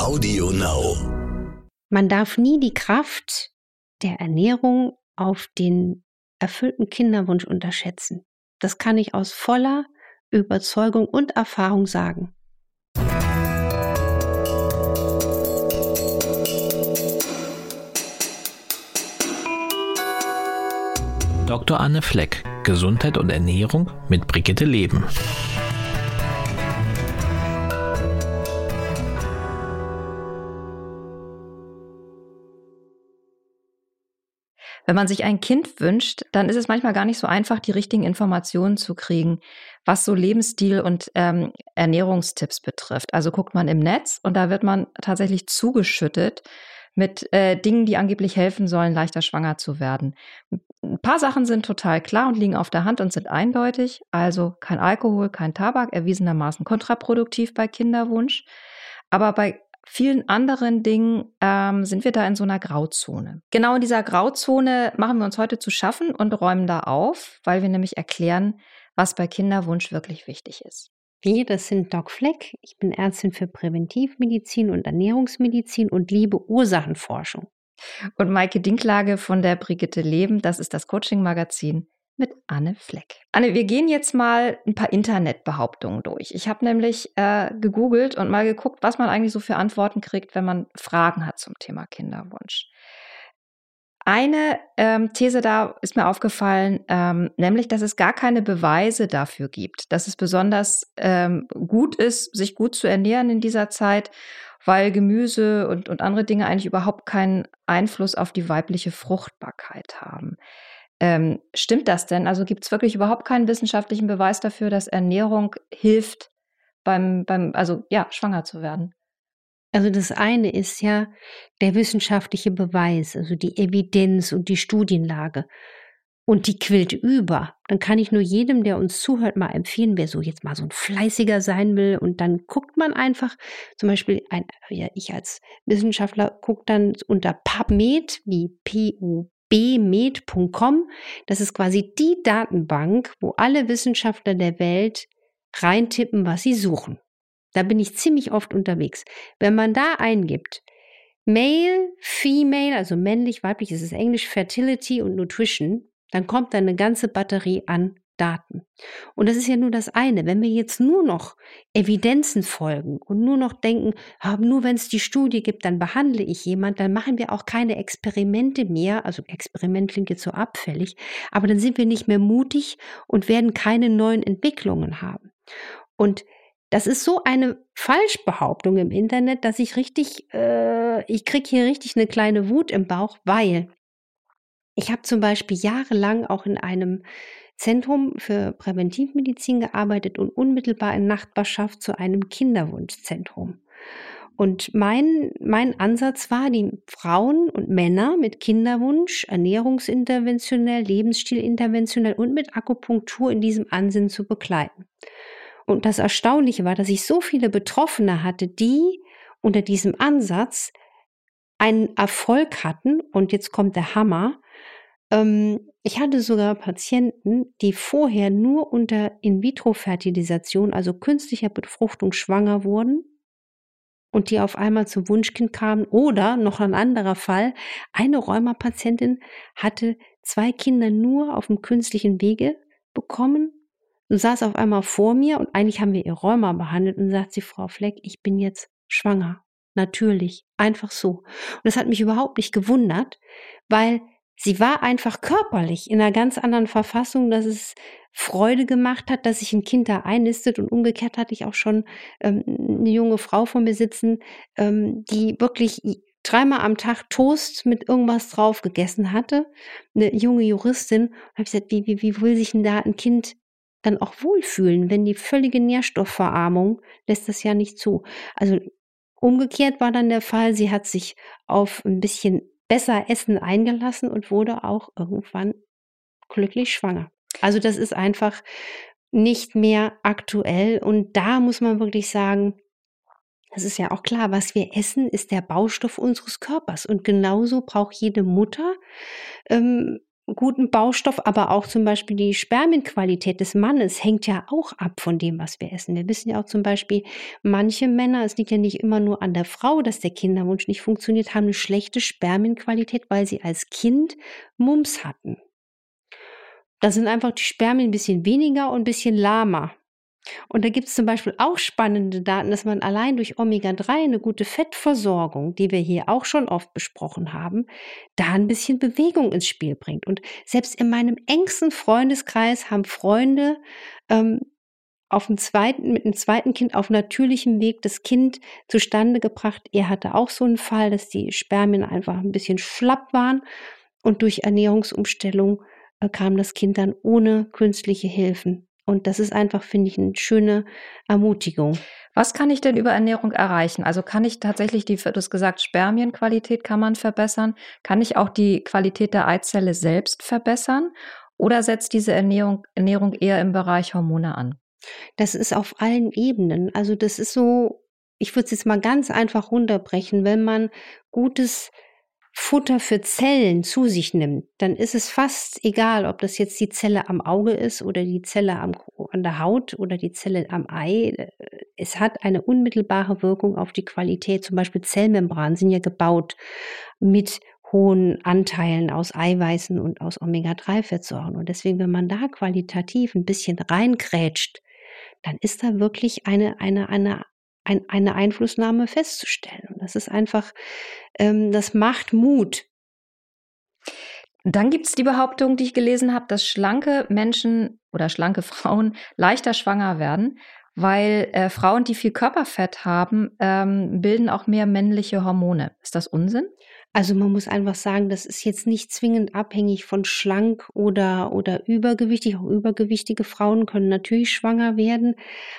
Audio Now. Man darf nie die Kraft der Ernährung auf den erfüllten Kinderwunsch unterschätzen. Das kann ich aus voller Überzeugung und Erfahrung sagen. Dr. Anne Fleck, Gesundheit und Ernährung mit Brigitte Leben. Wenn man sich ein Kind wünscht, dann ist es manchmal gar nicht so einfach, die richtigen Informationen zu kriegen, was so Lebensstil und ähm, Ernährungstipps betrifft. Also guckt man im Netz und da wird man tatsächlich zugeschüttet mit äh, Dingen, die angeblich helfen sollen, leichter schwanger zu werden. Ein paar Sachen sind total klar und liegen auf der Hand und sind eindeutig. Also kein Alkohol, kein Tabak, erwiesenermaßen kontraproduktiv bei Kinderwunsch. Aber bei vielen anderen Dingen ähm, sind wir da in so einer Grauzone. Genau in dieser Grauzone machen wir uns heute zu schaffen und räumen da auf, weil wir nämlich erklären, was bei Kinderwunsch wirklich wichtig ist. Wir, das sind Doc Fleck. Ich bin Ärztin für Präventivmedizin und Ernährungsmedizin und liebe Ursachenforschung. Und Maike Dinklage von der Brigitte Leben, das ist das Coaching-Magazin mit Anne Fleck. Anne, wir gehen jetzt mal ein paar Internetbehauptungen durch. Ich habe nämlich äh, gegoogelt und mal geguckt, was man eigentlich so für Antworten kriegt, wenn man Fragen hat zum Thema Kinderwunsch. Eine ähm, These da ist mir aufgefallen, ähm, nämlich, dass es gar keine Beweise dafür gibt, dass es besonders ähm, gut ist, sich gut zu ernähren in dieser Zeit, weil Gemüse und, und andere Dinge eigentlich überhaupt keinen Einfluss auf die weibliche Fruchtbarkeit haben. Ähm, stimmt das denn? Also gibt es wirklich überhaupt keinen wissenschaftlichen Beweis dafür, dass Ernährung hilft, beim, beim, also ja, schwanger zu werden? Also das eine ist ja der wissenschaftliche Beweis, also die Evidenz und die Studienlage. Und die quillt über. Dann kann ich nur jedem, der uns zuhört, mal empfehlen, wer so jetzt mal so ein fleißiger sein will. Und dann guckt man einfach, zum Beispiel, ein, ja, ich als Wissenschaftler gucke dann unter PubMed, wie P-U bmed.com. Das ist quasi die Datenbank, wo alle Wissenschaftler der Welt reintippen, was sie suchen. Da bin ich ziemlich oft unterwegs. Wenn man da eingibt, Male, Female, also männlich, weiblich, ist es Englisch, Fertility und Nutrition, dann kommt da eine ganze Batterie an Daten. Und das ist ja nur das eine. Wenn wir jetzt nur noch Evidenzen folgen und nur noch denken, nur wenn es die Studie gibt, dann behandle ich jemand, dann machen wir auch keine Experimente mehr. Also Experiment klingt jetzt so abfällig, aber dann sind wir nicht mehr mutig und werden keine neuen Entwicklungen haben. Und das ist so eine Falschbehauptung im Internet, dass ich richtig, äh, ich kriege hier richtig eine kleine Wut im Bauch, weil ich habe zum Beispiel jahrelang auch in einem Zentrum für Präventivmedizin gearbeitet und unmittelbar in Nachbarschaft zu einem Kinderwunschzentrum. Und mein, mein Ansatz war, die Frauen und Männer mit Kinderwunsch, ernährungsinterventionell, Lebensstilinterventionell und mit Akupunktur in diesem Ansinn zu begleiten. Und das Erstaunliche war, dass ich so viele Betroffene hatte, die unter diesem Ansatz einen Erfolg hatten. Und jetzt kommt der Hammer. Ähm, ich hatte sogar Patienten, die vorher nur unter In-vitro-Fertilisation, also künstlicher Befruchtung, schwanger wurden und die auf einmal zum Wunschkind kamen. Oder noch ein anderer Fall, eine Rheumapatientin hatte zwei Kinder nur auf dem künstlichen Wege bekommen und saß auf einmal vor mir und eigentlich haben wir ihr Rheuma behandelt und sagt sie, Frau Fleck, ich bin jetzt schwanger. Natürlich, einfach so. Und das hat mich überhaupt nicht gewundert, weil sie war einfach körperlich in einer ganz anderen Verfassung, dass es Freude gemacht hat, dass sich ein Kind da einnistet und umgekehrt hatte ich auch schon ähm, eine junge Frau von mir sitzen, ähm, die wirklich dreimal am Tag Toast mit irgendwas drauf gegessen hatte, eine junge Juristin. Habe ich gesagt, wie, wie, wie will sich denn da ein Kind dann auch wohlfühlen, wenn die völlige Nährstoffverarmung lässt das ja nicht zu. Also umgekehrt war dann der Fall, sie hat sich auf ein bisschen besser Essen eingelassen und wurde auch irgendwann glücklich schwanger. Also das ist einfach nicht mehr aktuell und da muss man wirklich sagen, das ist ja auch klar, was wir essen, ist der Baustoff unseres Körpers und genauso braucht jede Mutter ähm, guten Baustoff, aber auch zum Beispiel die Spermienqualität des Mannes hängt ja auch ab von dem, was wir essen. Wir wissen ja auch zum Beispiel, manche Männer, es liegt ja nicht immer nur an der Frau, dass der Kinderwunsch nicht funktioniert, haben eine schlechte Spermienqualität, weil sie als Kind Mumps hatten. Da sind einfach die Spermien ein bisschen weniger und ein bisschen lahmer. Und da gibt es zum Beispiel auch spannende Daten, dass man allein durch Omega-3 eine gute Fettversorgung, die wir hier auch schon oft besprochen haben, da ein bisschen Bewegung ins Spiel bringt. Und selbst in meinem engsten Freundeskreis haben Freunde ähm, auf dem zweiten, mit dem zweiten Kind auf natürlichem Weg das Kind zustande gebracht. Er hatte auch so einen Fall, dass die Spermien einfach ein bisschen schlapp waren und durch Ernährungsumstellung äh, kam das Kind dann ohne künstliche Hilfen und das ist einfach, finde ich, eine schöne Ermutigung. Was kann ich denn über Ernährung erreichen? Also kann ich tatsächlich die, du hast gesagt, Spermienqualität kann man verbessern. Kann ich auch die Qualität der Eizelle selbst verbessern? Oder setzt diese Ernährung, Ernährung eher im Bereich Hormone an? Das ist auf allen Ebenen. Also das ist so, ich würde es jetzt mal ganz einfach runterbrechen, wenn man gutes Futter für Zellen zu sich nimmt, dann ist es fast egal, ob das jetzt die Zelle am Auge ist oder die Zelle am, an der Haut oder die Zelle am Ei. Es hat eine unmittelbare Wirkung auf die Qualität. Zum Beispiel Zellmembranen sind ja gebaut mit hohen Anteilen aus Eiweißen und aus Omega-3-Fettsäuren. Und deswegen, wenn man da qualitativ ein bisschen reinkrätscht, dann ist da wirklich eine, eine, eine ein, eine Einflussnahme festzustellen. Das ist einfach, ähm, das macht Mut. Dann gibt es die Behauptung, die ich gelesen habe, dass schlanke Menschen oder schlanke Frauen leichter schwanger werden, weil äh, Frauen, die viel Körperfett haben, ähm, bilden auch mehr männliche Hormone. Ist das Unsinn? Also man muss einfach sagen, das ist jetzt nicht zwingend abhängig von schlank oder, oder übergewichtig. Auch übergewichtige Frauen können natürlich schwanger werden,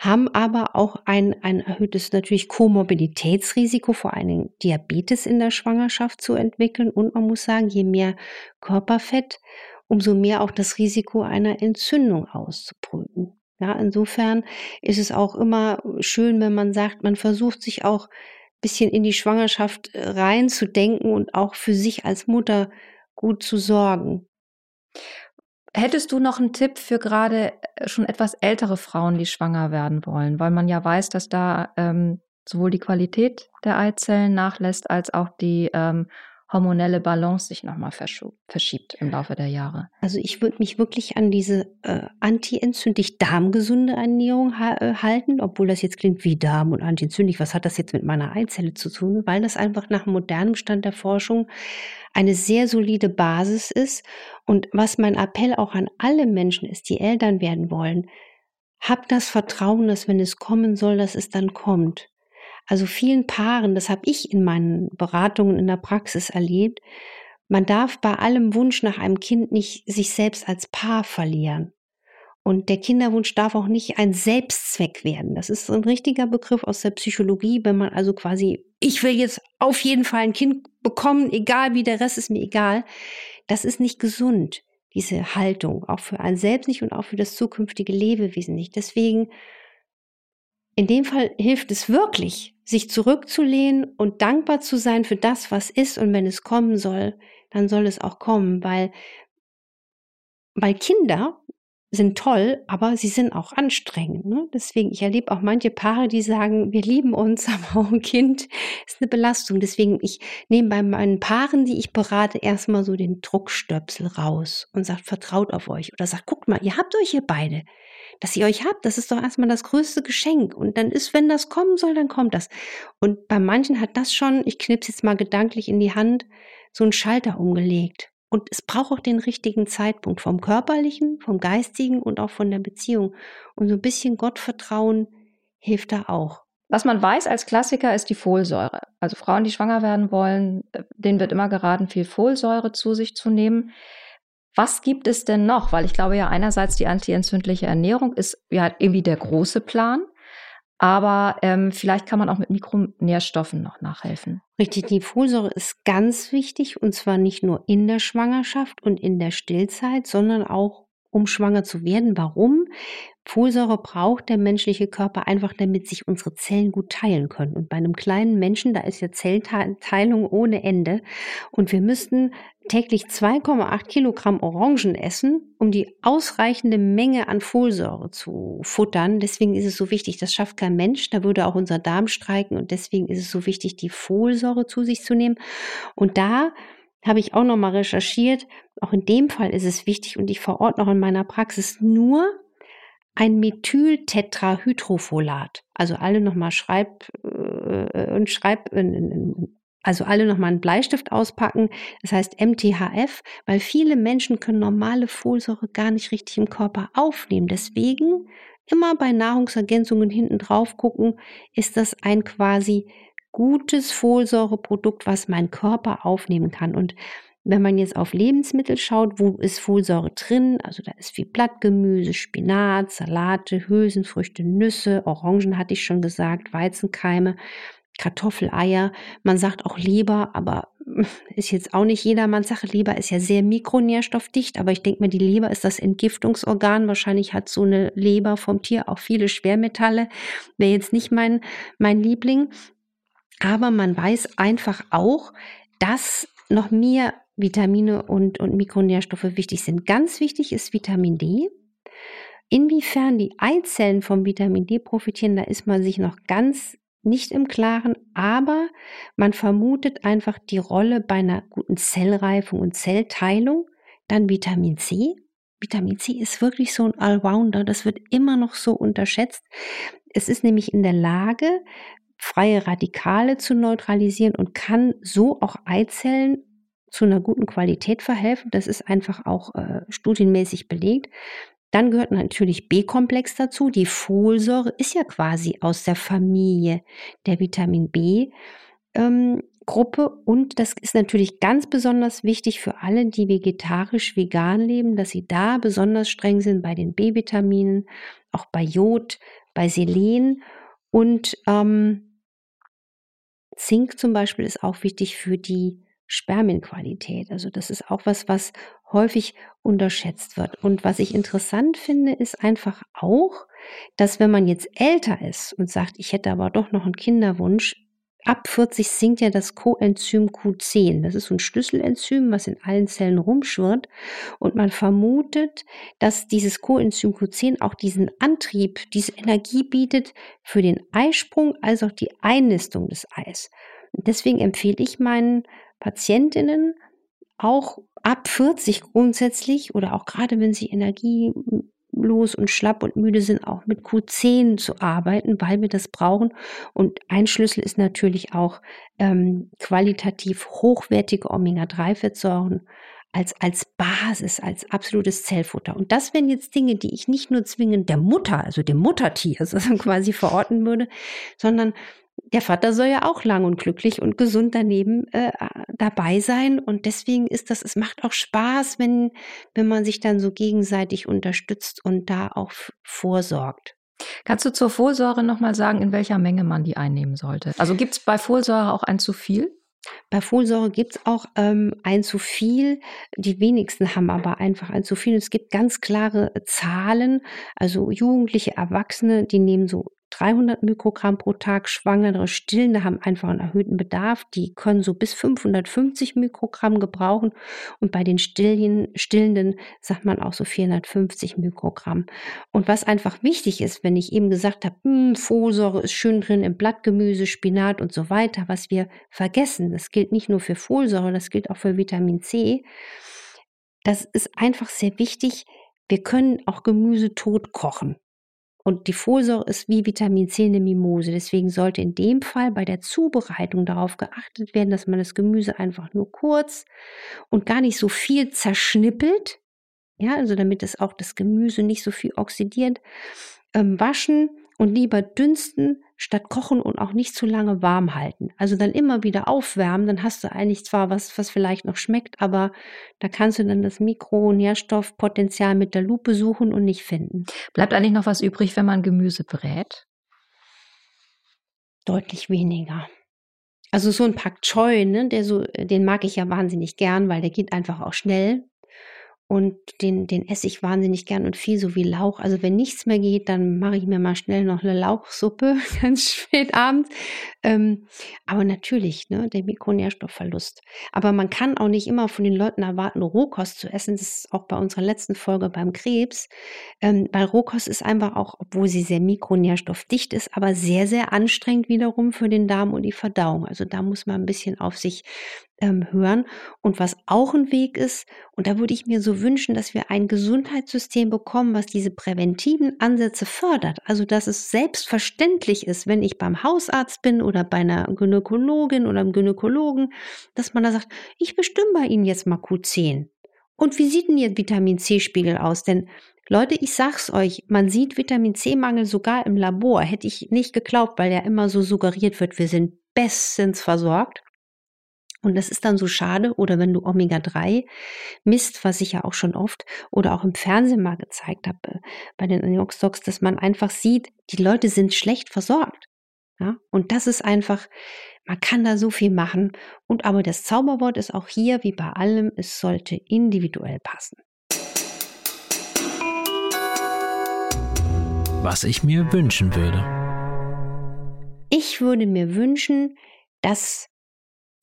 haben aber auch ein, ein erhöhtes natürlich Komorbiditätsrisiko, vor allem Diabetes in der Schwangerschaft zu entwickeln. Und man muss sagen, je mehr Körperfett, umso mehr auch das Risiko einer Entzündung auszubrüten. Ja, insofern ist es auch immer schön, wenn man sagt, man versucht sich auch bisschen in die Schwangerschaft äh, reinzudenken und auch für sich als Mutter gut zu sorgen. Hättest du noch einen Tipp für gerade äh, schon etwas ältere Frauen, die schwanger werden wollen? Weil man ja weiß, dass da ähm, sowohl die Qualität der Eizellen nachlässt, als auch die ähm, hormonelle Balance sich nochmal verschiebt im Laufe der Jahre. Also ich würde mich wirklich an diese äh, antientzündlich darmgesunde Ernährung ha äh, halten, obwohl das jetzt klingt wie Darm und antientzündlich. Was hat das jetzt mit meiner Eizelle zu tun? Weil das einfach nach modernem Stand der Forschung eine sehr solide Basis ist. Und was mein Appell auch an alle Menschen ist, die Eltern werden wollen, habt das Vertrauen, dass wenn es kommen soll, dass es dann kommt. Also vielen Paaren, das habe ich in meinen Beratungen in der Praxis erlebt, man darf bei allem Wunsch nach einem Kind nicht sich selbst als Paar verlieren. Und der Kinderwunsch darf auch nicht ein Selbstzweck werden. Das ist ein richtiger Begriff aus der Psychologie, wenn man also quasi, ich will jetzt auf jeden Fall ein Kind bekommen, egal wie der Rest ist mir egal. Das ist nicht gesund, diese Haltung, auch für einen selbst nicht und auch für das zukünftige Lebewesen nicht. Deswegen in dem Fall hilft es wirklich, sich zurückzulehnen und dankbar zu sein für das, was ist. Und wenn es kommen soll, dann soll es auch kommen, weil, weil Kinder sind toll, aber sie sind auch anstrengend. Ne? Deswegen, ich erlebe auch manche Paare, die sagen, wir lieben uns, aber auch ein Kind ist eine Belastung. Deswegen, ich nehme bei meinen Paaren, die ich berate, erstmal so den Druckstöpsel raus und sagt, vertraut auf euch. Oder sagt, guckt mal, ihr habt euch hier beide dass ihr euch habt. Das ist doch erstmal das größte Geschenk. Und dann ist, wenn das kommen soll, dann kommt das. Und bei manchen hat das schon, ich knipse jetzt mal gedanklich in die Hand, so einen Schalter umgelegt. Und es braucht auch den richtigen Zeitpunkt vom körperlichen, vom geistigen und auch von der Beziehung. Und so ein bisschen Gottvertrauen hilft da auch. Was man weiß als Klassiker ist die Folsäure. Also Frauen, die schwanger werden wollen, denen wird immer geraten, viel Folsäure zu sich zu nehmen. Was gibt es denn noch? Weil ich glaube ja einerseits die antientzündliche Ernährung ist ja irgendwie der große Plan. Aber ähm, vielleicht kann man auch mit Mikronährstoffen noch nachhelfen. Richtig, die Folsäure ist ganz wichtig und zwar nicht nur in der Schwangerschaft und in der Stillzeit, sondern auch um schwanger zu werden. Warum? Folsäure braucht der menschliche Körper einfach, damit sich unsere Zellen gut teilen können. Und bei einem kleinen Menschen, da ist ja Zellteilung ohne Ende. Und wir müssten täglich 2,8 Kilogramm Orangen essen, um die ausreichende Menge an Folsäure zu futtern. Deswegen ist es so wichtig, das schafft kein Mensch, da würde auch unser Darm streiken und deswegen ist es so wichtig, die Folsäure zu sich zu nehmen. Und da habe ich auch nochmal recherchiert. Auch in dem Fall ist es wichtig und ich verordne auch in meiner Praxis nur ein Methyltetrahydrofolat. Also alle nochmal schreib äh, und schreib äh, also alle nochmal einen Bleistift auspacken. Das heißt MTHF, weil viele Menschen können normale Folsäure gar nicht richtig im Körper aufnehmen. Deswegen immer bei Nahrungsergänzungen hinten drauf gucken, ist das ein quasi gutes Folsäureprodukt, was mein Körper aufnehmen kann. Und wenn man jetzt auf Lebensmittel schaut, wo ist Folsäure drin? Also da ist viel Blattgemüse, Spinat, Salate, Hülsenfrüchte, Nüsse, Orangen hatte ich schon gesagt, Weizenkeime, Kartoffeleier. Man sagt auch Leber, aber ist jetzt auch nicht jedermanns Sache. Leber ist ja sehr mikronährstoffdicht, aber ich denke mir, die Leber ist das Entgiftungsorgan. Wahrscheinlich hat so eine Leber vom Tier auch viele Schwermetalle. Wäre jetzt nicht mein, mein Liebling. Aber man weiß einfach auch, dass noch mehr Vitamine und, und Mikronährstoffe wichtig sind. Ganz wichtig ist Vitamin D. Inwiefern die Eizellen vom Vitamin D profitieren, da ist man sich noch ganz nicht im Klaren, aber man vermutet einfach die Rolle bei einer guten Zellreifung und Zellteilung. Dann Vitamin C. Vitamin C ist wirklich so ein Allrounder, das wird immer noch so unterschätzt. Es ist nämlich in der Lage, freie Radikale zu neutralisieren und kann so auch Eizellen zu einer guten Qualität verhelfen. Das ist einfach auch äh, studienmäßig belegt. Dann gehört natürlich B-Komplex dazu. Die Folsäure ist ja quasi aus der Familie der Vitamin B. Ähm, Gruppe und das ist natürlich ganz besonders wichtig für alle, die vegetarisch vegan leben, dass sie da besonders streng sind bei den B-Vitaminen, auch bei Jod, bei Selen und ähm, Zink zum Beispiel ist auch wichtig für die Spermienqualität. Also das ist auch was, was häufig unterschätzt wird. Und was ich interessant finde, ist einfach auch, dass wenn man jetzt älter ist und sagt, ich hätte aber doch noch einen Kinderwunsch, Ab 40 sinkt ja das Coenzym Q10. Das ist so ein Schlüsselenzym, was in allen Zellen rumschwirrt. Und man vermutet, dass dieses Coenzym Q10 auch diesen Antrieb, diese Energie bietet für den Eisprung als auch die Einnistung des Eis. Deswegen empfehle ich meinen Patientinnen auch ab 40 grundsätzlich oder auch gerade wenn sie Energie los und schlapp und müde sind, auch mit Q10 zu arbeiten, weil wir das brauchen. Und ein Schlüssel ist natürlich auch ähm, qualitativ hochwertige Omega-3-Fettsäuren als, als Basis, als absolutes Zellfutter. Und das wären jetzt Dinge, die ich nicht nur zwingend der Mutter, also dem Muttertier, also quasi verorten würde, sondern der Vater soll ja auch lang und glücklich und gesund daneben äh, dabei sein. Und deswegen ist das, es macht auch Spaß, wenn, wenn man sich dann so gegenseitig unterstützt und da auch vorsorgt. Kannst du zur Folsäure nochmal sagen, in welcher Menge man die einnehmen sollte? Also gibt es bei Folsäure auch ein zu viel? Bei Folsäure gibt es auch ähm, ein zu viel. Die wenigsten haben aber einfach ein zu viel. Es gibt ganz klare Zahlen. Also Jugendliche, Erwachsene, die nehmen so 300 Mikrogramm pro Tag. Schwangere Stillende haben einfach einen erhöhten Bedarf. Die können so bis 550 Mikrogramm gebrauchen. Und bei den Stillen, Stillenden sagt man auch so 450 Mikrogramm. Und was einfach wichtig ist, wenn ich eben gesagt habe, hm, Folsäure ist schön drin im Blattgemüse, Spinat und so weiter, was wir vergessen, das gilt nicht nur für Folsäure, das gilt auch für Vitamin C. Das ist einfach sehr wichtig. Wir können auch Gemüse tot kochen. Und die Folsäure ist wie Vitamin C eine Mimose. Deswegen sollte in dem Fall bei der Zubereitung darauf geachtet werden, dass man das Gemüse einfach nur kurz und gar nicht so viel zerschnippelt. Ja, also damit es auch das Gemüse nicht so viel oxidiert. Ähm, waschen und lieber dünsten statt kochen und auch nicht zu lange warm halten. Also dann immer wieder aufwärmen, dann hast du eigentlich zwar was, was vielleicht noch schmeckt, aber da kannst du dann das Mikronährstoffpotenzial mit der Lupe suchen und nicht finden. Bleibt eigentlich noch was übrig, wenn man Gemüse brät? Deutlich weniger. Also so ein Pak Choi, ne, der so, den mag ich ja wahnsinnig gern, weil der geht einfach auch schnell. Und den, den esse ich wahnsinnig gern und viel, so wie Lauch. Also wenn nichts mehr geht, dann mache ich mir mal schnell noch eine Lauchsuppe, ganz spät abends. Ähm, aber natürlich, ne, der Mikronährstoffverlust. Aber man kann auch nicht immer von den Leuten erwarten, Rohkost zu essen. Das ist auch bei unserer letzten Folge beim Krebs. Ähm, weil Rohkost ist einfach auch, obwohl sie sehr mikronährstoffdicht ist, aber sehr, sehr anstrengend wiederum für den Darm und die Verdauung. Also da muss man ein bisschen auf sich ähm, hören. Und was auch ein Weg ist, und da würde ich mir so wünschen, dass wir ein Gesundheitssystem bekommen, was diese präventiven Ansätze fördert. Also, dass es selbstverständlich ist, wenn ich beim Hausarzt bin oder bei einer Gynäkologin oder einem Gynäkologen, dass man da sagt, ich bestimme bei Ihnen jetzt mal Q10. Und wie sieht denn Ihr Vitamin C-Spiegel aus? Denn Leute, ich sag's euch, man sieht Vitamin C-Mangel sogar im Labor. Hätte ich nicht geglaubt, weil ja immer so suggeriert wird, wir sind bestens versorgt. Und das ist dann so schade. Oder wenn du Omega-3 misst, was ich ja auch schon oft oder auch im Fernsehen mal gezeigt habe äh, bei den Aniox-Docs, dass man einfach sieht, die Leute sind schlecht versorgt. Ja? Und das ist einfach, man kann da so viel machen. Und aber das Zauberwort ist auch hier, wie bei allem, es sollte individuell passen. Was ich mir wünschen würde. Ich würde mir wünschen, dass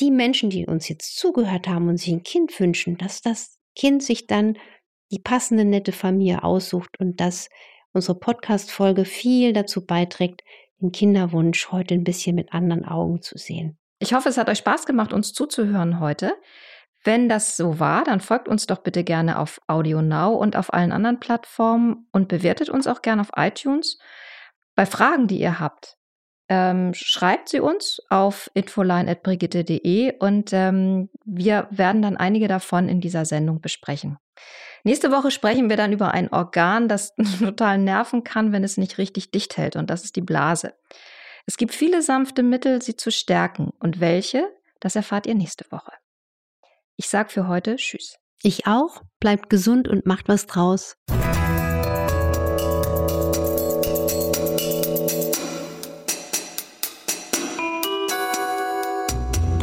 die Menschen, die uns jetzt zugehört haben und sich ein Kind wünschen, dass das Kind sich dann die passende nette Familie aussucht und dass unsere Podcast-Folge viel dazu beiträgt, den Kinderwunsch heute ein bisschen mit anderen Augen zu sehen. Ich hoffe, es hat euch Spaß gemacht, uns zuzuhören heute. Wenn das so war, dann folgt uns doch bitte gerne auf Audio Now und auf allen anderen Plattformen und bewertet uns auch gerne auf iTunes. Bei Fragen, die ihr habt, ähm, schreibt sie uns auf infoline.brigitte.de und ähm, wir werden dann einige davon in dieser Sendung besprechen. Nächste Woche sprechen wir dann über ein Organ, das total nerven kann, wenn es nicht richtig dicht hält, und das ist die Blase. Es gibt viele sanfte Mittel, sie zu stärken. Und welche, das erfahrt ihr nächste Woche. Ich sage für heute Tschüss. Ich auch. Bleibt gesund und macht was draus.